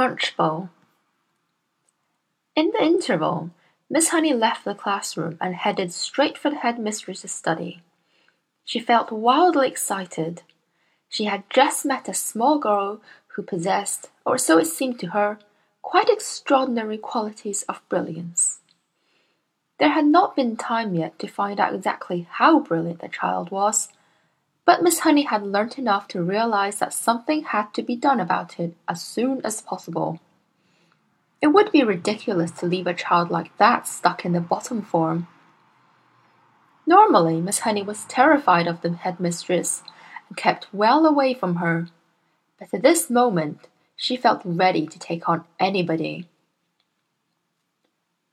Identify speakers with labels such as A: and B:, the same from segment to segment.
A: Trunchbull. In the interval, Miss Honey left the classroom and headed straight for the headmistress's study. She felt wildly excited. She had just met a small girl who possessed, or so it seemed to her, quite extraordinary qualities of brilliance. There had not been time yet to find out exactly how brilliant the child was, but Miss Honey had learnt enough to realize that something had to be done about it as soon as possible. It would be ridiculous to leave a child like that stuck in the bottom form. Normally, Miss Honey was terrified of the headmistress and kept well away from her, but at this moment she felt ready to take on anybody.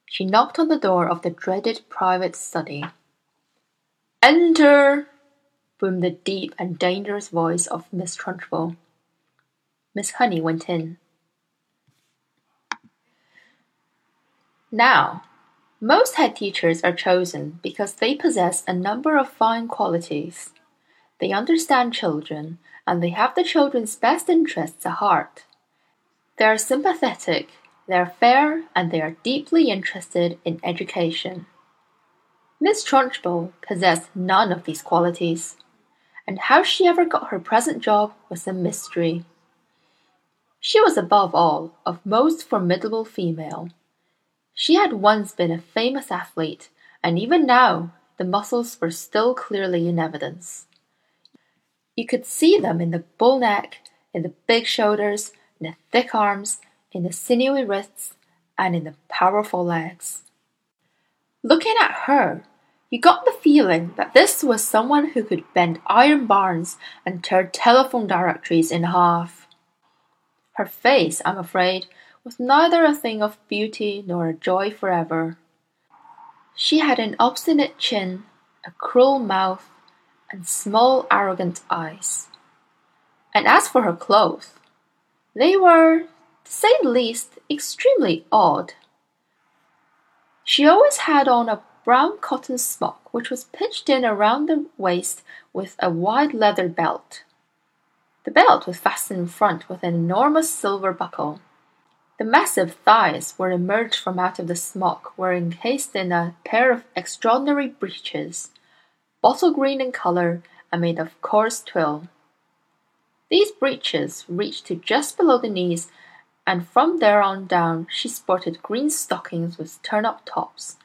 A: She knocked on the door of the dreaded private study. Enter! Boomed the deep and dangerous voice of Miss Trunchbull. Miss Honey went in. Now, most head teachers are chosen because they possess a number of fine qualities. They understand children and they have the children's best interests at heart. They are sympathetic, they are fair, and they are deeply interested in education. Miss Trunchbull possessed none of these qualities and how she ever got her present job was a mystery. She was above all a most formidable female. She had once been a famous athlete, and even now the muscles were still clearly in evidence. You could see them in the bull neck, in the big shoulders, in the thick arms, in the sinewy wrists, and in the powerful legs. Looking at her, you got the feeling that this was someone who could bend iron bars and tear telephone directories in half. Her face, I'm afraid, was neither a thing of beauty nor a joy forever. She had an obstinate chin, a cruel mouth, and small arrogant eyes. And as for her clothes, they were, to say the least, extremely odd. She always had on a brown cotton smock which was pitched in around the waist with a wide leather belt. The belt was fastened in front with an enormous silver buckle. The massive thighs were emerged from out of the smock were encased in a pair of extraordinary breeches, bottle green in colour and made of coarse twill. These breeches reached to just below the knees, and from there on down she sported green stockings with turn-up tops,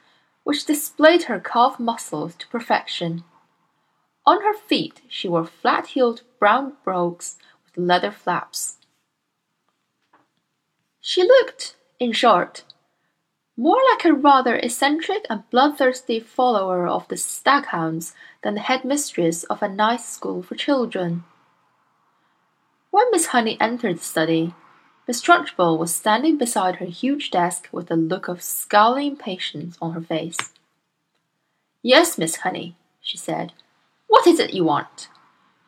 A: which displayed her calf muscles to perfection. On her feet she wore flat-heeled brown brogues with leather flaps. She looked, in short, more like a rather eccentric and bloodthirsty follower of the staghounds than the headmistress of a nice school for children. When Miss Honey entered the study, Miss Trunchbull was standing beside her huge desk with a look of scowling impatience on her face. Yes, Miss Honey, she said. What is it you want?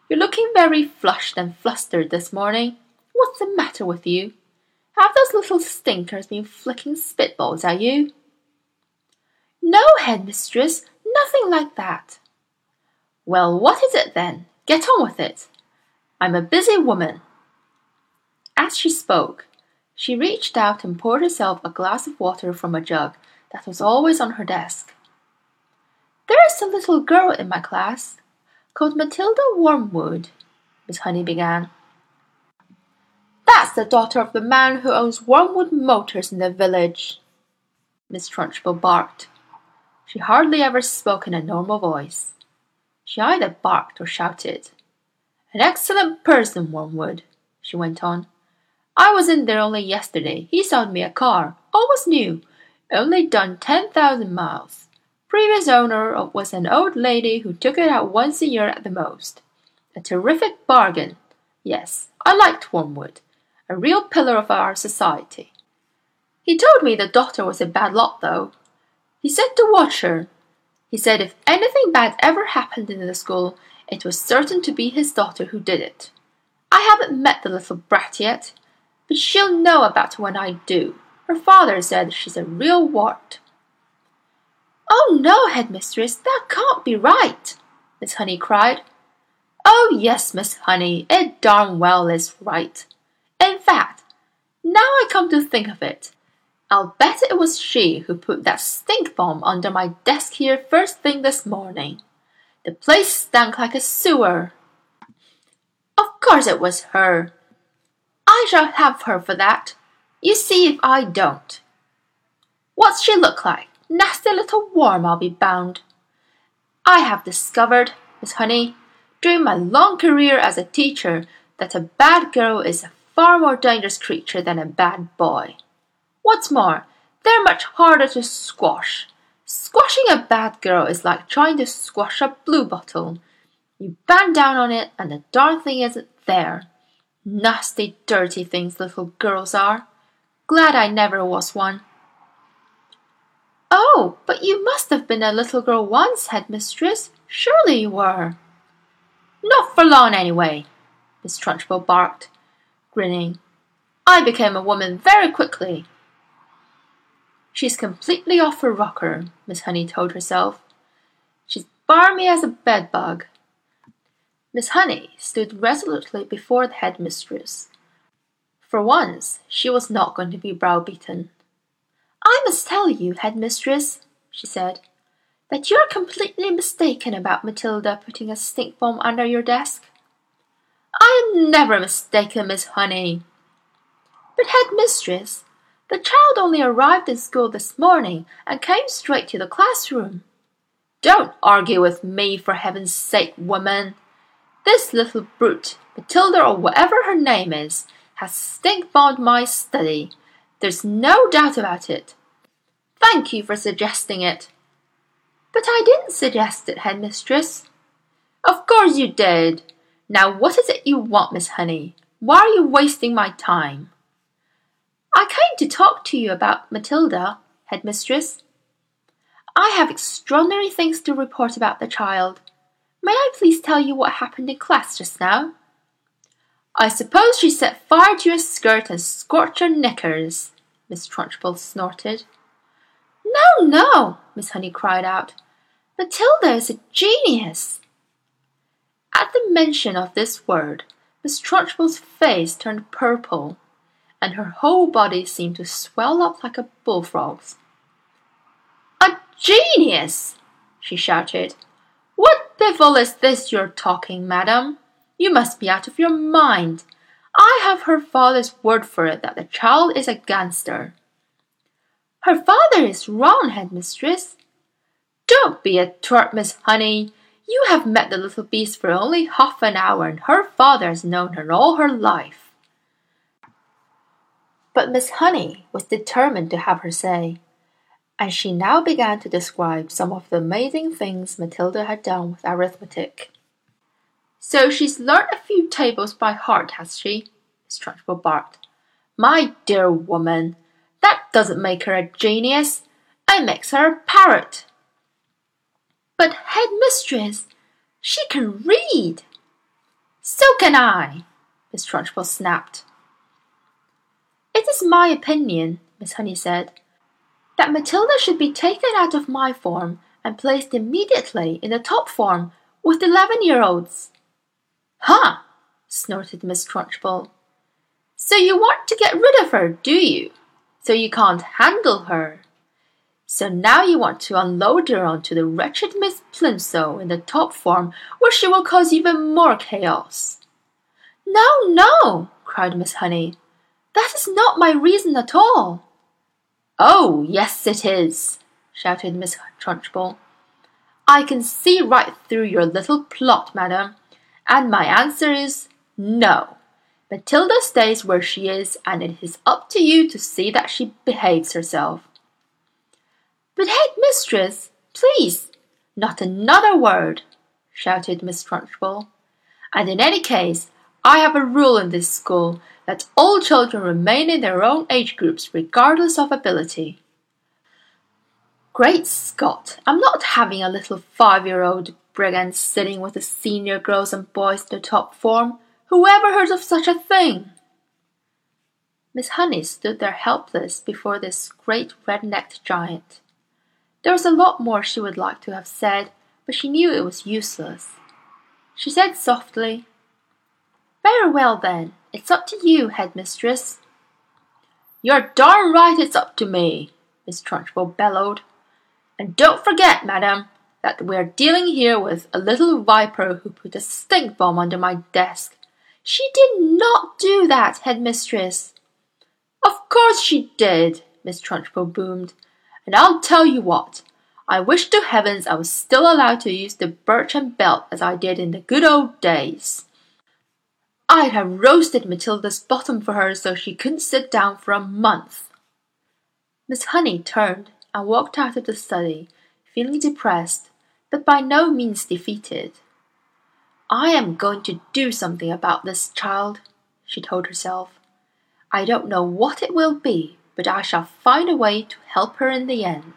A: You're looking very flushed and flustered this morning. What's the matter with you? Have those little stinkers been flicking spitballs at you? No, headmistress, nothing like that. Well, what is it then? Get on with it. I'm a busy woman. As she spoke, she reached out and poured herself a glass of water from a jug that was always on her desk. There is a little girl in my class called Matilda Wormwood, Miss Honey began. That's the daughter of the man who owns Wormwood Motors in the village, Miss Trunchbull barked. She hardly ever spoke in a normal voice. She either barked or shouted. An excellent person, Wormwood, she went on. I was in there only yesterday. He sold me a car, almost new, only done ten thousand miles. Previous owner was an old lady who took it out once a year at the most. A terrific bargain. Yes, I liked Wormwood. A real pillar of our society. He told me the daughter was a bad lot, though. He said to watch her. He said if anything bad ever happened in the school, it was certain to be his daughter who did it. I haven't met the little brat yet, but she'll know about when I do. Her father said she's a real wart. Oh no, headmistress, that can't be right, Miss Honey cried. Oh yes, Miss Honey, it darn well is right. In fact, Now I come to think of it, I'll bet it was she who put that stink bomb under my desk here first thing this morning. The place stank like a sewer. Of course it was her. I shall have her for that. You see if I don't. What's she look like? Nasty little worm, I'll be bound. I have discovered, Miss Honey, during my long career as a teacher, that a bad girl is a far more dangerous creature than a bad boy. What's more, they're much harder to squash. Squashing a bad girl is like trying to squash a blue bottle. You bang down on it, and the darn thing isn't there. Nasty, dirty things little girls are. Glad I never was one. Oh, but you must have been a little girl once, headmistress. Surely you were. Not for long, anyway, Miss Trunchbull barked, grinning. I became a woman very quickly. She's completely off her rocker, Miss Honey told herself. She's barmy as a bedbug. Miss Honey stood resolutely before the headmistress. For once, she was not going to be browbeaten. I must tell you, headmistress, she said, that you're completely mistaken about Matilda putting a stink bomb under your desk. I am never mistaken, Miss Honey. But, headmistress, the child only arrived in school this morning and came straight to the classroom. Don't argue with me, for heaven's sake, woman. This little brute, Matilda or whatever her name is, has stink bombed my study. There's no doubt about it. Thank you for suggesting it. But I didn't suggest it, headmistress. Of course you did. Now what is it you want, Miss Honey? Why are you wasting my time? I came to talk to you about Matilda, headmistress. I have extraordinary things to report about the child. May I please tell you what happened in class just now? I suppose she set fire to your skirt and scorched your knickers, Miss Trunchbull snorted. No, no, Miss Honey cried out. Matilda is a genius. At the mention of this word, Miss Trunchbull's face turned purple and her whole body seemed to swell up like a bullfrog's. A genius! she shouted. What devil is this you're talking, madam? You must be out of your mind. I have her father's word for it that the child is a gangster. Her father is wrong, headmistress. Don't be a twerp, Miss Honey. You have met the little beast for only half an hour, and her father has known her all her life. But Miss Honey was determined to have her say, and she now began to describe some of the amazing things Matilda had done with arithmetic. So she's learnt a few tables by heart, has she? Miss Trunchbull barked. My dear woman, that doesn't make her a genius. It makes her a parrot. But headmistress, she can read. So can I, Miss Trunchbull snapped. It is my opinion, Miss Honey said, that Matilda should be taken out of my form and placed immediately in the top form with the eleven-year-olds. Huh! snorted Miss Trunchbull. So you want to get rid of her, do you? So you can't handle her. So now you want to unload her onto the wretched Miss Plimsoll in the top form, where she will cause even more chaos. No, no, cried Miss Honey. That is not my reason at all. Oh, yes, it is, shouted Miss Trunchbull. I can see right through your little plot, madam, and my answer is no. Matilda stays where she is, and it is up to you to see that she behaves herself. But, head mistress, please, not another word, shouted Miss Trunchbull. And in any case, I have a rule in this school that all children remain in their own age groups regardless of ability. Great Scott, I'm not having a little five year old brigand sitting with the senior girls and boys in the top form. Who ever heard of such a thing? Miss Honey stood there helpless before this great red necked giant. There was a lot more she would like to have said, but she knew it was useless. She said softly, Very well then, it's up to you, headmistress. You're darn right it's up to me, Miss Trunchbull bellowed. And don't forget, madam, that we're dealing here with a little viper who put a stink bomb under my desk. She did not do that, headmistress. Of course she did, Miss Trunchbull boomed. And I'll tell you what, I wish to heavens I was still allowed to use the birch and belt as I did in the good old days. I'd have roasted Matilda's bottom for her so she couldn't sit down for a month. Miss Honey turned and walked out of the study, feeling depressed, but by no means defeated. I am going to do something about this child, she told herself. I don't know what it will be, but I shall find a way to help her in the end.